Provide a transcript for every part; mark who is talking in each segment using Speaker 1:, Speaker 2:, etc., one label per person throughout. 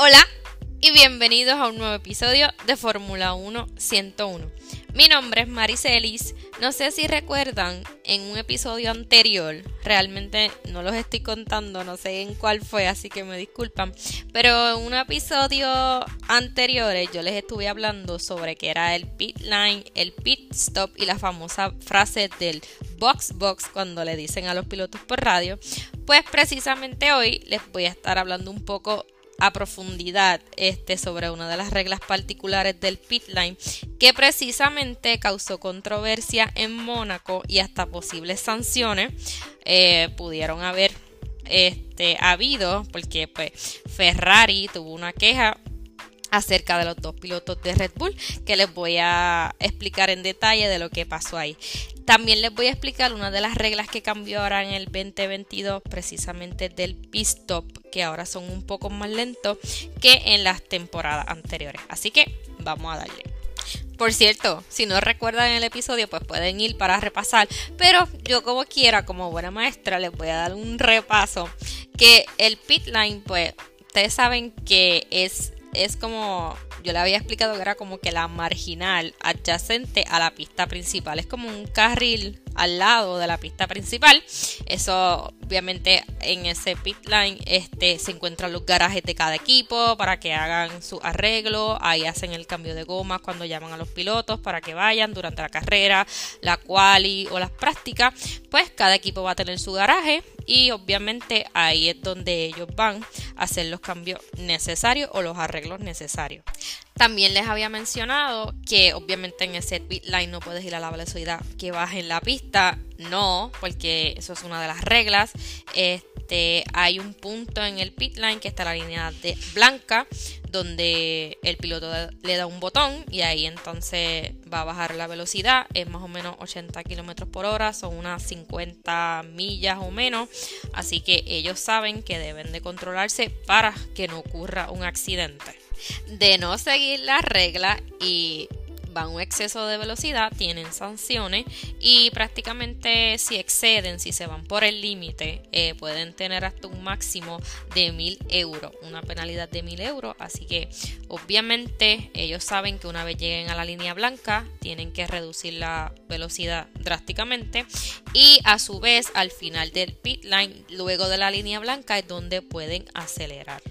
Speaker 1: Hola y bienvenidos a un nuevo episodio de Fórmula 1 101. Mi nombre es Maricelis. No sé si recuerdan en un episodio anterior, realmente no los estoy contando, no sé en cuál fue, así que me disculpan. Pero en un episodio anterior yo les estuve hablando sobre que era el pit line, el pit stop y la famosa frase del box box cuando le dicen a los pilotos por radio. Pues precisamente hoy les voy a estar hablando un poco a profundidad este, sobre una de las reglas particulares del pit line que precisamente causó controversia en Mónaco y hasta posibles sanciones eh, pudieron haber este, habido porque pues, Ferrari tuvo una queja acerca de los dos pilotos de Red Bull que les voy a explicar en detalle de lo que pasó ahí. También les voy a explicar una de las reglas que cambió ahora en el 2022 precisamente del pit stop que ahora son un poco más lentos que en las temporadas anteriores. Así que vamos a darle. Por cierto, si no recuerdan el episodio, pues pueden ir para repasar. Pero yo como quiera, como buena maestra, les voy a dar un repaso. Que el pit line, pues, ustedes saben que es es como, yo le había explicado que era como que la marginal adyacente a la pista principal. Es como un carril al lado de la pista principal. Eso, obviamente, en ese pit line este, se encuentran los garajes de cada equipo para que hagan su arreglo. Ahí hacen el cambio de gomas cuando llaman a los pilotos para que vayan durante la carrera, la quali o las prácticas. Pues cada equipo va a tener su garaje y obviamente ahí es donde ellos van a hacer los cambios necesarios o los arreglos necesarios. También les había mencionado que obviamente en ese line no puedes ir a la velocidad que baje en la pista. No, porque eso es una de las reglas. Este, hay un punto en el pit line que está la línea de blanca donde el piloto le da un botón y ahí entonces va a bajar la velocidad. Es más o menos 80 kilómetros por hora, son unas 50 millas o menos. Así que ellos saben que deben de controlarse para que no ocurra un accidente de no seguir las reglas y van un exceso de velocidad, tienen sanciones y prácticamente si exceden, si se van por el límite, eh, pueden tener hasta un máximo de mil euros, una penalidad de mil euros. Así que obviamente ellos saben que una vez lleguen a la línea blanca, tienen que reducir la velocidad drásticamente y a su vez al final del pit line, luego de la línea blanca, es donde pueden acelerar.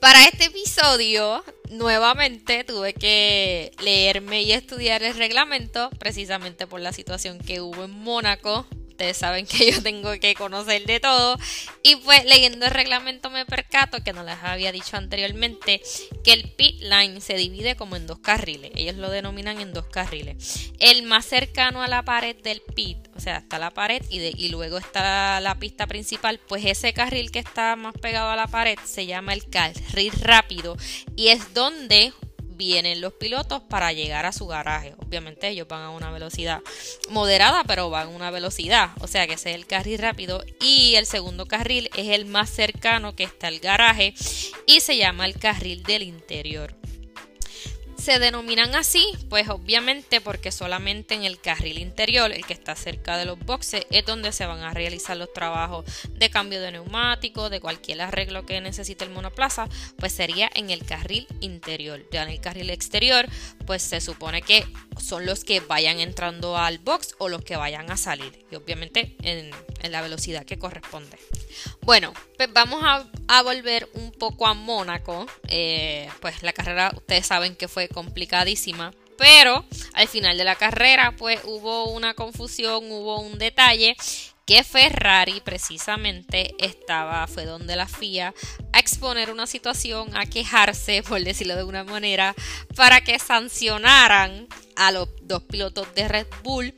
Speaker 1: Para este episodio, nuevamente tuve que leerme y estudiar el reglamento, precisamente por la situación que hubo en Mónaco ustedes saben que yo tengo que conocer de todo. Y pues leyendo el reglamento me percato, que no les había dicho anteriormente, que el pit line se divide como en dos carriles. Ellos lo denominan en dos carriles. El más cercano a la pared del pit, o sea, está la pared y, y luego está la pista principal, pues ese carril que está más pegado a la pared se llama el carril rápido y es donde vienen los pilotos para llegar a su garaje. Obviamente ellos van a una velocidad moderada, pero van a una velocidad. O sea que ese es el carril rápido. Y el segundo carril es el más cercano que está al garaje y se llama el carril del interior se denominan así? Pues obviamente porque solamente en el carril interior, el que está cerca de los boxes, es donde se van a realizar los trabajos de cambio de neumáticos, de cualquier arreglo que necesite el monoplaza, pues sería en el carril interior. Ya en el carril exterior, pues se supone que son los que vayan entrando al box o los que vayan a salir. Y obviamente en, la velocidad que corresponde. Bueno, pues vamos a, volver un poco a Mónaco. Eh, pues la carrera, ustedes saben que fue complicadísima. Pero al final de la carrera, pues hubo una confusión, hubo un detalle que Ferrari precisamente estaba, fue donde la FIA, a exponer una situación, a quejarse, por decirlo de una manera, para que sancionaran a los dos pilotos de Red Bull,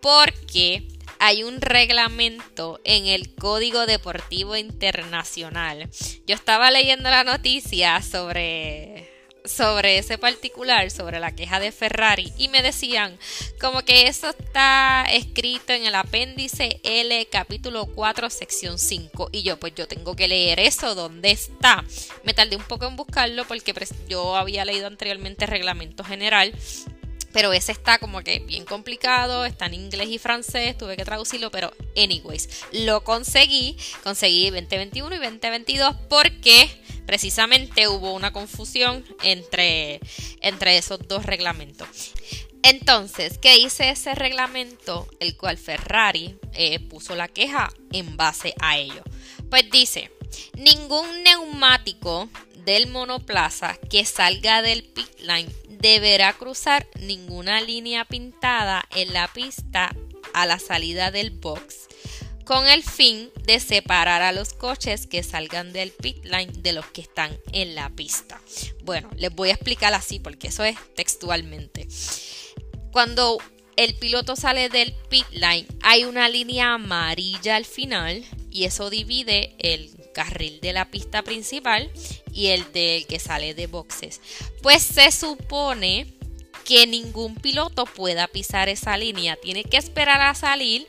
Speaker 1: porque hay un reglamento en el Código Deportivo Internacional. Yo estaba leyendo la noticia sobre sobre ese particular, sobre la queja de Ferrari, y me decían como que eso está escrito en el apéndice L, capítulo 4, sección 5. Y yo, pues yo tengo que leer eso, ¿dónde está? Me tardé un poco en buscarlo porque yo había leído anteriormente reglamento general pero ese está como que bien complicado, está en inglés y francés, tuve que traducirlo, pero anyways, lo conseguí, conseguí 2021 y 2022 porque precisamente hubo una confusión entre, entre esos dos reglamentos. Entonces, ¿qué dice ese reglamento? El cual Ferrari eh, puso la queja en base a ello. Pues dice, ningún neumático del monoplaza que salga del pit line deberá cruzar ninguna línea pintada en la pista a la salida del box con el fin de separar a los coches que salgan del pit line de los que están en la pista. Bueno, les voy a explicar así porque eso es textualmente. Cuando el piloto sale del pit line, hay una línea amarilla al final y eso divide el carril de la pista principal y el del que sale de boxes. Pues se supone que ningún piloto pueda pisar esa línea, tiene que esperar a salir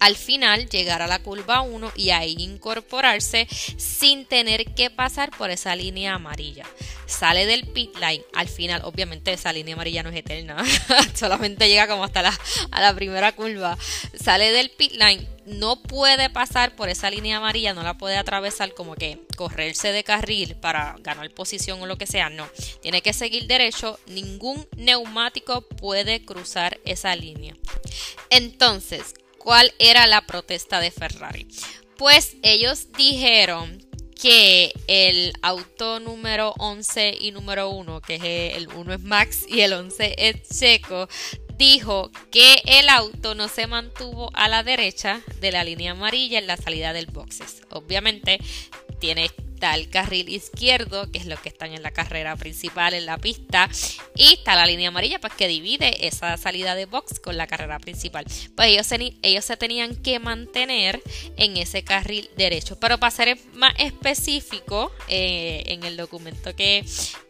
Speaker 1: al final llegar a la curva 1 y ahí incorporarse sin tener que pasar por esa línea amarilla. Sale del pit line, al final obviamente esa línea amarilla no es eterna, solamente llega como hasta la, a la primera curva. Sale del pit line, no puede pasar por esa línea amarilla, no la puede atravesar como que correrse de carril para ganar posición o lo que sea, no. Tiene que seguir derecho, ningún neumático puede cruzar esa línea. Entonces, cuál era la protesta de Ferrari. Pues ellos dijeron que el auto número 11 y número 1, que es el 1 es Max y el 11 es Checo, dijo que el auto no se mantuvo a la derecha de la línea amarilla en la salida del boxes. Obviamente tiene está el carril izquierdo, que es lo que están en la carrera principal en la pista, y está la línea amarilla, pues que divide esa salida de box con la carrera principal. Pues ellos se, ellos se tenían que mantener en ese carril derecho. Pero para ser más específico, eh, en el documento que,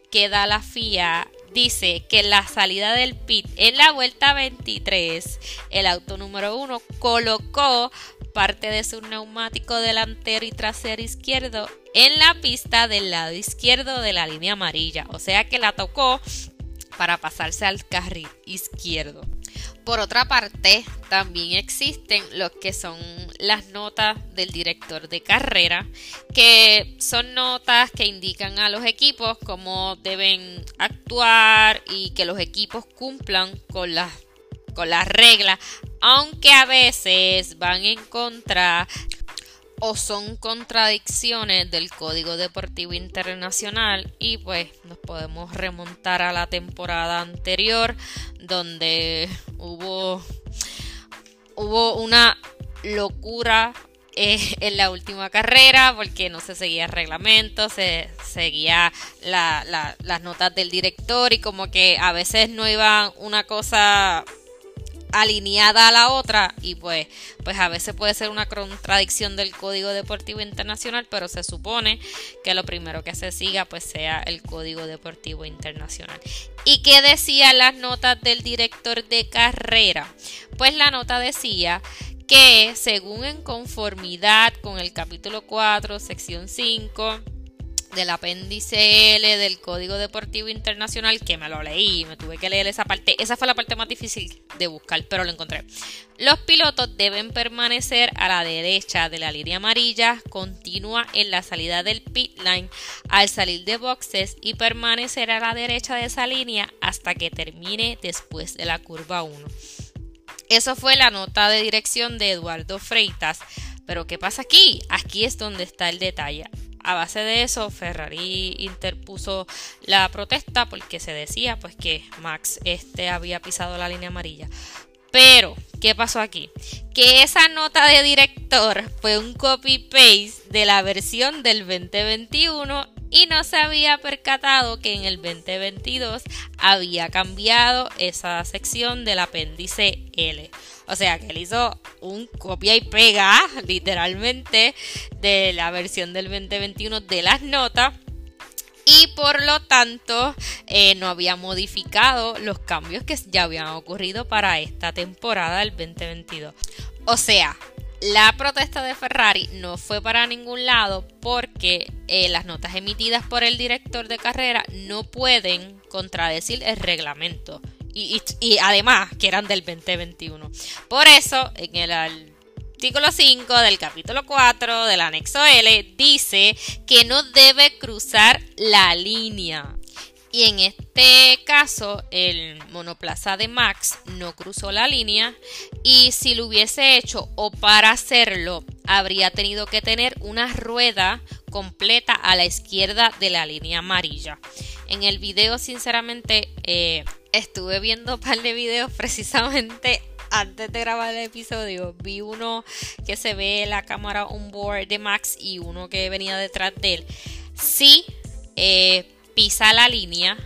Speaker 1: que da la FIA dice que la salida del pit en la vuelta 23, el auto número 1 colocó parte de su neumático delantero y trasero izquierdo en la pista del lado izquierdo de la línea amarilla, o sea que la tocó para pasarse al carril izquierdo. Por otra parte, también existen lo que son las notas del director de carrera, que son notas que indican a los equipos cómo deben actuar y que los equipos cumplan con las con las reglas, aunque a veces van en contra o son contradicciones del Código Deportivo Internacional y pues nos podemos remontar a la temporada anterior donde hubo hubo una locura eh, en la última carrera porque no se seguía el reglamento, se seguía las notas del director y como que a veces no iba una cosa alineada a la otra y pues, pues a veces puede ser una contradicción del Código Deportivo Internacional, pero se supone que lo primero que se siga pues sea el Código Deportivo Internacional. ¿Y qué decían las notas del director de carrera? Pues la nota decía que según en conformidad con el capítulo 4, sección 5, del apéndice L del Código Deportivo Internacional, que me lo leí, me tuve que leer esa parte. Esa fue la parte más difícil de buscar, pero lo encontré. Los pilotos deben permanecer a la derecha de la línea amarilla, continua en la salida del pit line al salir de boxes y permanecer a la derecha de esa línea hasta que termine después de la curva 1. Eso fue la nota de dirección de Eduardo Freitas. Pero ¿qué pasa aquí? Aquí es donde está el detalle a base de eso, Ferrari interpuso la protesta porque se decía pues que Max este había pisado la línea amarilla. Pero, ¿qué pasó aquí? Que esa nota de director fue un copy-paste de la versión del 2021 y no se había percatado que en el 2022 había cambiado esa sección del apéndice L. O sea que él hizo un copia y pega, literalmente, de la versión del 2021 de las notas y por lo tanto eh, no había modificado los cambios que ya habían ocurrido para esta temporada del 2022. O sea, la protesta de Ferrari no fue para ningún lado porque eh, las notas emitidas por el director de carrera no pueden contradecir el reglamento. Y, además que eran del 2021. Por eso, en el artículo 5 del capítulo 4 del anexo L dice que no debe cruzar la línea. Y en este caso, el monoplaza de Max no cruzó la línea y si lo hubiese hecho o para hacerlo, habría tenido que tener una rueda completa a la izquierda de la línea amarilla. En el video, sinceramente, eh, estuve viendo un par de videos precisamente antes de grabar el episodio, vi uno que se ve la cámara on board de Max y uno que venía detrás de él. Sí, eh, pisa la línea.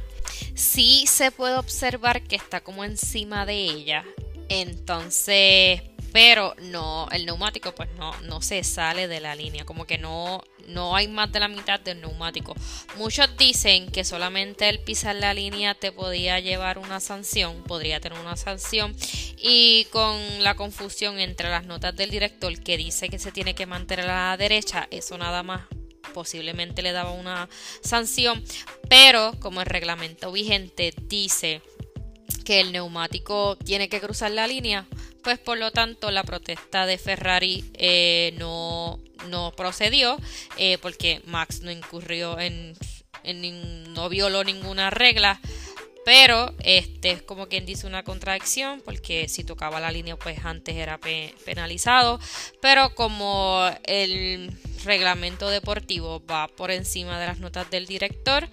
Speaker 1: Sí se puede observar que está como encima de ella. Entonces, pero no, el neumático pues no, no se sale de la línea, como que no, no hay más de la mitad del neumático. Muchos dicen que solamente el pisar la línea te podía llevar una sanción, podría tener una sanción, y con la confusión entre las notas del director que dice que se tiene que mantener a la derecha, eso nada más posiblemente le daba una sanción, pero como el reglamento vigente dice que el neumático tiene que cruzar la línea, pues por lo tanto la protesta de Ferrari eh, no, no, procedió eh, porque Max no incurrió en, en, no violó ninguna regla. Pero este es como quien dice una contradicción porque si tocaba la línea pues antes era penalizado. Pero como el reglamento deportivo va por encima de las notas del director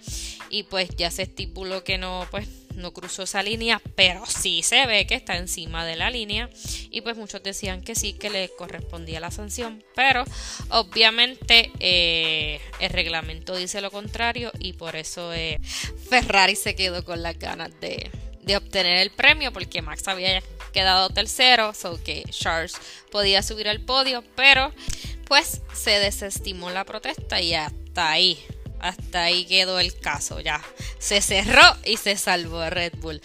Speaker 1: y pues ya se estipuló que no pues no cruzó esa línea, pero sí se ve que está encima de la línea. Y pues muchos decían que sí, que le correspondía la sanción. Pero obviamente eh, el reglamento dice lo contrario y por eso eh, Ferrari se quedó con las ganas de, de obtener el premio porque Max había quedado tercero, so que Charles podía subir al podio, pero pues se desestimó la protesta y hasta ahí hasta ahí quedó el caso, ya se cerró y se salvó Red Bull.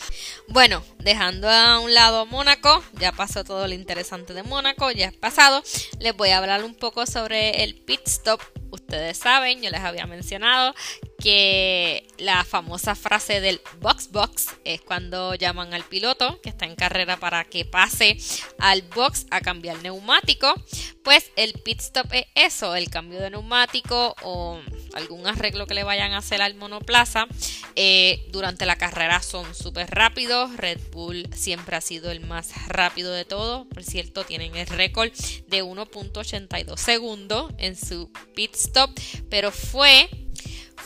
Speaker 1: Bueno, dejando a un lado Mónaco, ya pasó todo lo interesante de Mónaco, ya es pasado, les voy a hablar un poco sobre el pit stop. Ustedes saben, yo les había mencionado que la famosa frase del box box es cuando llaman al piloto que está en carrera para que pase al box a cambiar neumático. Pues el pit stop es eso, el cambio de neumático o algún arreglo que le vayan a hacer al monoplaza. Eh, durante la carrera son súper rápidos. Red Bull siempre ha sido el más rápido de todo. Por cierto, tienen el récord de 1.82 segundos en su pit stop. Pero fue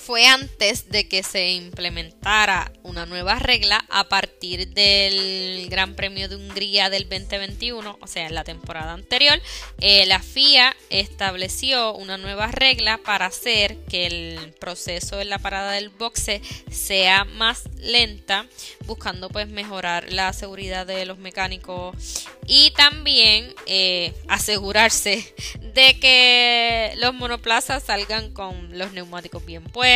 Speaker 1: fue antes de que se implementara una nueva regla a partir del Gran Premio de Hungría del 2021, o sea, en la temporada anterior, eh, la FIA estableció una nueva regla para hacer que el proceso en la parada del boxe sea más lenta, buscando pues mejorar la seguridad de los mecánicos y también eh, asegurarse de que los monoplazas salgan con los neumáticos bien puestos,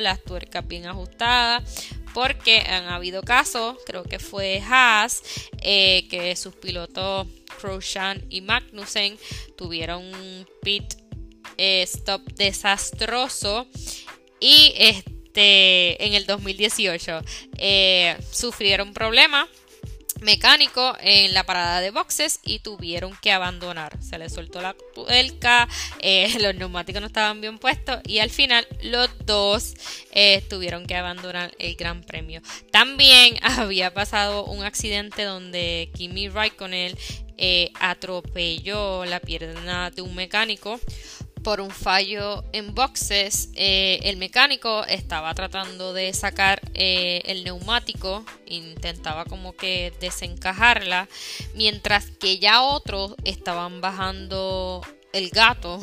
Speaker 1: las tuercas bien ajustadas, porque han habido casos, creo que fue Haas, eh, que sus pilotos Croshan y Magnussen tuvieron un pit eh, stop desastroso y este en el 2018 sufrieron problemas mecánico en la parada de boxes y tuvieron que abandonar. Se les soltó la tuerca, eh, los neumáticos no estaban bien puestos y al final los dos eh, tuvieron que abandonar el Gran Premio. También había pasado un accidente donde Kimi Raikkonen eh, atropelló la pierna de un mecánico por un fallo en boxes, eh, el mecánico estaba tratando de sacar eh, el neumático, intentaba como que desencajarla, mientras que ya otros estaban bajando el gato.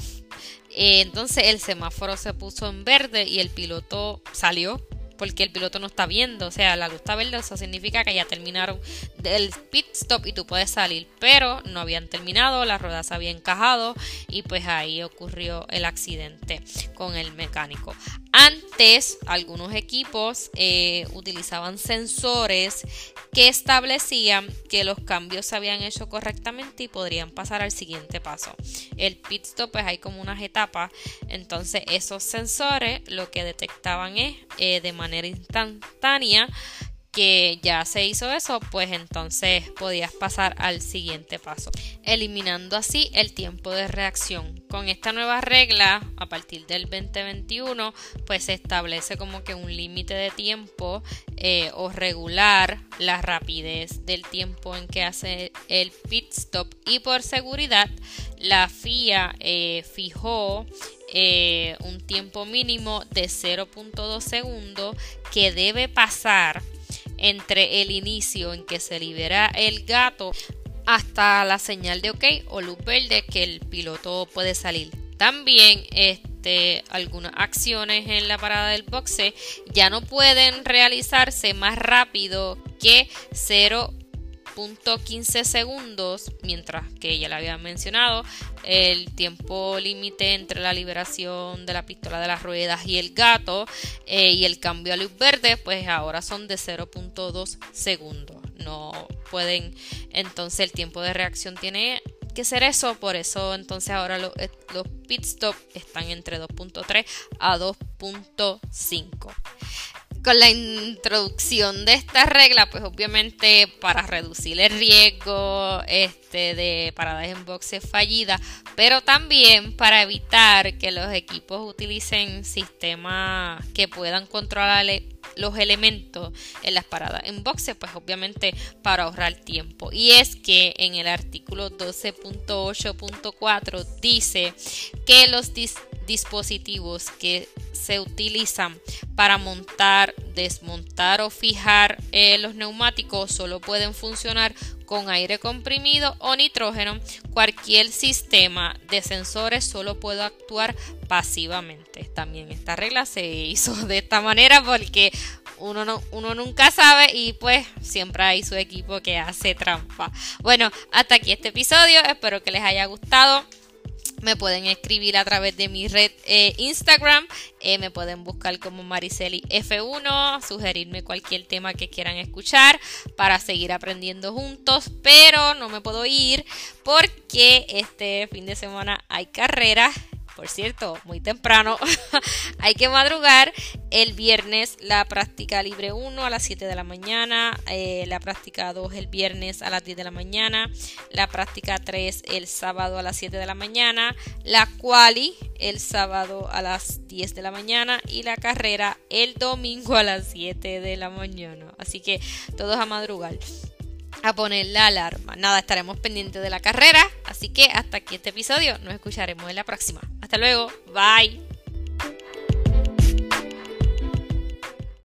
Speaker 1: Eh, entonces el semáforo se puso en verde y el piloto salió porque el piloto no está viendo, o sea, la luz está verde, eso significa que ya terminaron el pit stop y tú puedes salir, pero no habían terminado, las ruedas habían encajado y pues ahí ocurrió el accidente con el mecánico. Antes, algunos equipos eh, utilizaban sensores que establecían que los cambios se habían hecho correctamente y podrían pasar al siguiente paso. El pit stop, pues hay como unas etapas, entonces esos sensores lo que detectaban es eh, de manera instantánea que ya se hizo eso, pues entonces podías pasar al siguiente paso, eliminando así el tiempo de reacción. Con esta nueva regla, a partir del 2021, pues se establece como que un límite de tiempo eh, o regular la rapidez del tiempo en que hace el pit stop. Y por seguridad la FIA eh, fijó eh, un tiempo mínimo de 0.2 segundos que debe pasar entre el inicio en que se libera el gato hasta la señal de OK o luz verde que el piloto puede salir. También este, algunas acciones en la parada del boxe ya no pueden realizarse más rápido que 0 15 segundos, mientras que ya le había mencionado, el tiempo límite entre la liberación de la pistola de las ruedas y el gato eh, y el cambio a luz verde, pues ahora son de 0.2 segundos. No pueden, entonces el tiempo de reacción tiene que ser eso, por eso entonces ahora los, eh, los pit stop están entre 2.3 a 2.5 con la introducción de esta regla, pues obviamente para reducir el riesgo este, de paradas en boxe fallida, pero también para evitar que los equipos utilicen sistemas que puedan controlar los elementos en las paradas en boxe, pues obviamente para ahorrar tiempo. Y es que en el artículo 12.8.4 dice que los dispositivos que se utilizan para montar, desmontar o fijar eh, los neumáticos solo pueden funcionar con aire comprimido o nitrógeno. Cualquier sistema de sensores solo puede actuar pasivamente. También esta regla se hizo de esta manera porque uno, no, uno nunca sabe y pues siempre hay su equipo que hace trampa. Bueno, hasta aquí este episodio. Espero que les haya gustado. Me pueden escribir a través de mi red eh, Instagram. Eh, me pueden buscar como Mariceli F1, sugerirme cualquier tema que quieran escuchar para seguir aprendiendo juntos. Pero no me puedo ir porque este fin de semana hay carreras por cierto, muy temprano, hay que madrugar. El viernes la práctica libre 1 a las 7 de la mañana, eh, la práctica 2 el viernes a las 10 de la mañana, la práctica 3 el sábado a las 7 de la mañana, la quali el sábado a las 10 de la mañana y la carrera el domingo a las 7 de la mañana. Así que todos a madrugar a poner la alarma. Nada, estaremos pendientes de la carrera. Así que hasta aquí este episodio. Nos escucharemos en la próxima. Hasta luego. Bye.